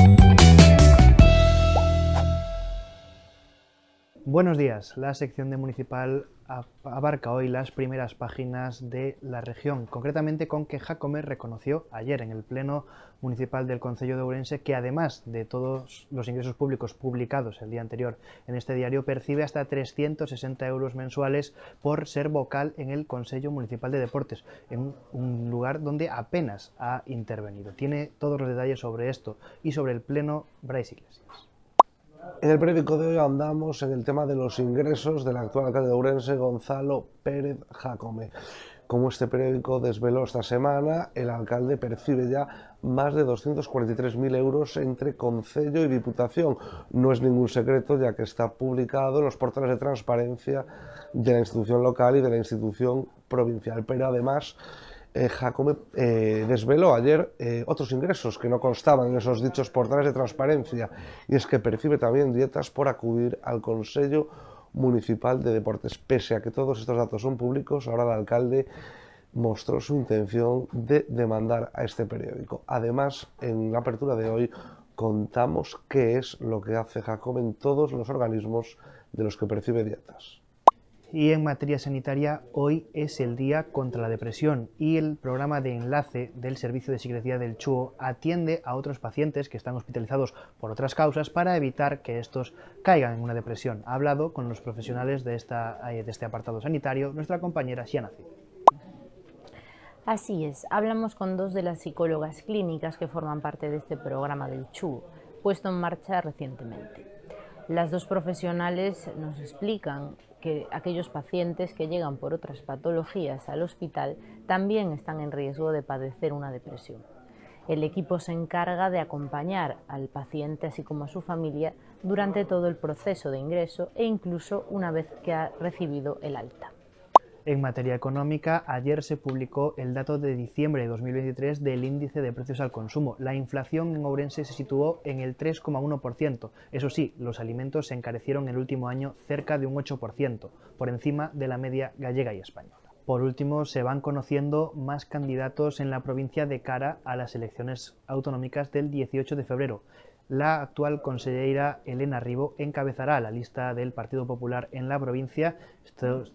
Thank you. Buenos días. La sección de municipal abarca hoy las primeras páginas de la región, concretamente con que Jacome reconoció ayer en el Pleno Municipal del Concello de Ourense que además de todos los ingresos públicos publicados el día anterior en este diario, percibe hasta 360 euros mensuales por ser vocal en el Consejo Municipal de Deportes, en un lugar donde apenas ha intervenido. Tiene todos los detalles sobre esto y sobre el Pleno Bryce Iglesias. En el periódico de hoy andamos en el tema de los ingresos del actual alcalde de Ourense, Gonzalo Pérez Jacome. Como este periódico desveló esta semana, el alcalde percibe ya más de 243.000 euros entre Concello y Diputación. No es ningún secreto, ya que está publicado en los portales de transparencia de la institución local y de la institución provincial. Pero además, eh, Jacome eh, desveló ayer eh, otros ingresos que no constaban en esos dichos portales de transparencia y es que percibe también dietas por acudir al Consejo Municipal de Deportes. Pese a que todos estos datos son públicos, ahora el alcalde mostró su intención de demandar a este periódico. Además, en la apertura de hoy contamos qué es lo que hace Jacome en todos los organismos de los que percibe dietas. Y en materia sanitaria, hoy es el Día contra la Depresión y el programa de enlace del Servicio de Psiquiatría del CHUO atiende a otros pacientes que están hospitalizados por otras causas para evitar que estos caigan en una depresión. Ha hablado con los profesionales de, esta, eh, de este apartado sanitario nuestra compañera Xiana Así es, hablamos con dos de las psicólogas clínicas que forman parte de este programa del CHUO, puesto en marcha recientemente. Las dos profesionales nos explican que aquellos pacientes que llegan por otras patologías al hospital también están en riesgo de padecer una depresión. El equipo se encarga de acompañar al paciente así como a su familia durante todo el proceso de ingreso e incluso una vez que ha recibido el alta. En materia económica, ayer se publicó el dato de diciembre de 2023 del índice de precios al consumo. La inflación en Ourense se situó en el 3,1%. Eso sí, los alimentos se encarecieron el último año cerca de un 8%, por encima de la media gallega y española. Por último, se van conociendo más candidatos en la provincia de cara a las elecciones autonómicas del 18 de febrero. La actual consellera Elena Ribo encabezará la lista del Partido Popular en la provincia.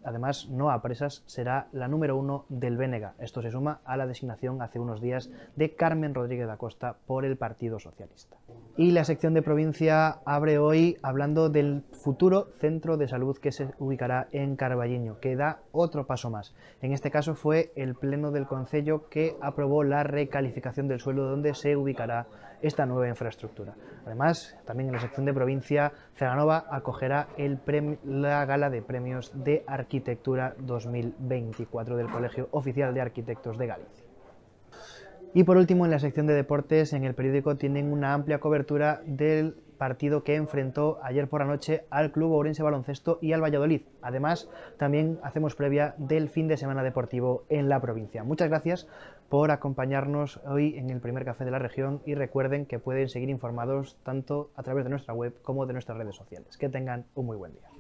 Además, no a presas, será la número uno del Bénega. Esto se suma a la designación hace unos días de Carmen Rodríguez da Costa por el Partido Socialista. Y la sección de provincia abre hoy hablando del futuro centro de salud que se ubicará en Carballiño, que da otro paso más. En este caso fue el Pleno del Concello que aprobó la recalificación del suelo donde se ubicará esta nueva infraestructura. Además, también en la sección de provincia, Ceganova acogerá el la gala de premios de arquitectura 2024 del Colegio Oficial de Arquitectos de Galicia. Y por último, en la sección de deportes, en el periódico tienen una amplia cobertura del partido que enfrentó ayer por la noche al Club Ourense Baloncesto y al Valladolid. Además, también hacemos previa del fin de semana deportivo en la provincia. Muchas gracias por acompañarnos hoy en el primer café de la región y recuerden que pueden seguir informados tanto a través de nuestra web como de nuestras redes sociales. Que tengan un muy buen día.